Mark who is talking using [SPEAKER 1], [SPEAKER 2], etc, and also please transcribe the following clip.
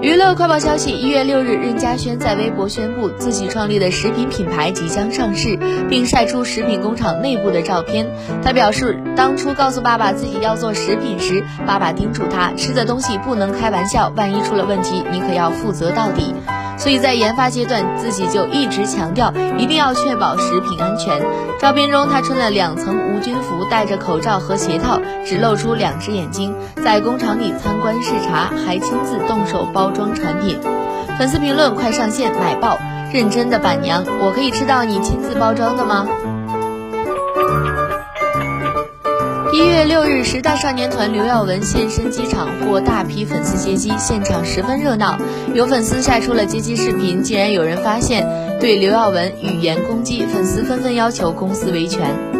[SPEAKER 1] 娱乐快报消息：一月六日，任嘉萱在微博宣布自己创立的食品品牌即将上市，并晒出食品工厂内部的照片。她表示，当初告诉爸爸自己要做食品时，爸爸叮嘱她吃的东西不能开玩笑，万一出了问题，你可要负责到底。所以在研发阶段，自己就一直强调一定要确保食品安全。照片中，他穿了两层无菌服，戴着口罩和鞋套，只露出两只眼睛，在工厂里参观视察，还亲自动手包装产品。粉丝评论：快上线买爆！认真的板娘，我可以吃到你亲自包装的吗？一月六日，时代少年团刘耀文现身机场，获大批粉丝接机，现场十分热闹。有粉丝晒出了接机视频，竟然有人发现对刘耀文语言攻击，粉丝纷纷要求公司维权。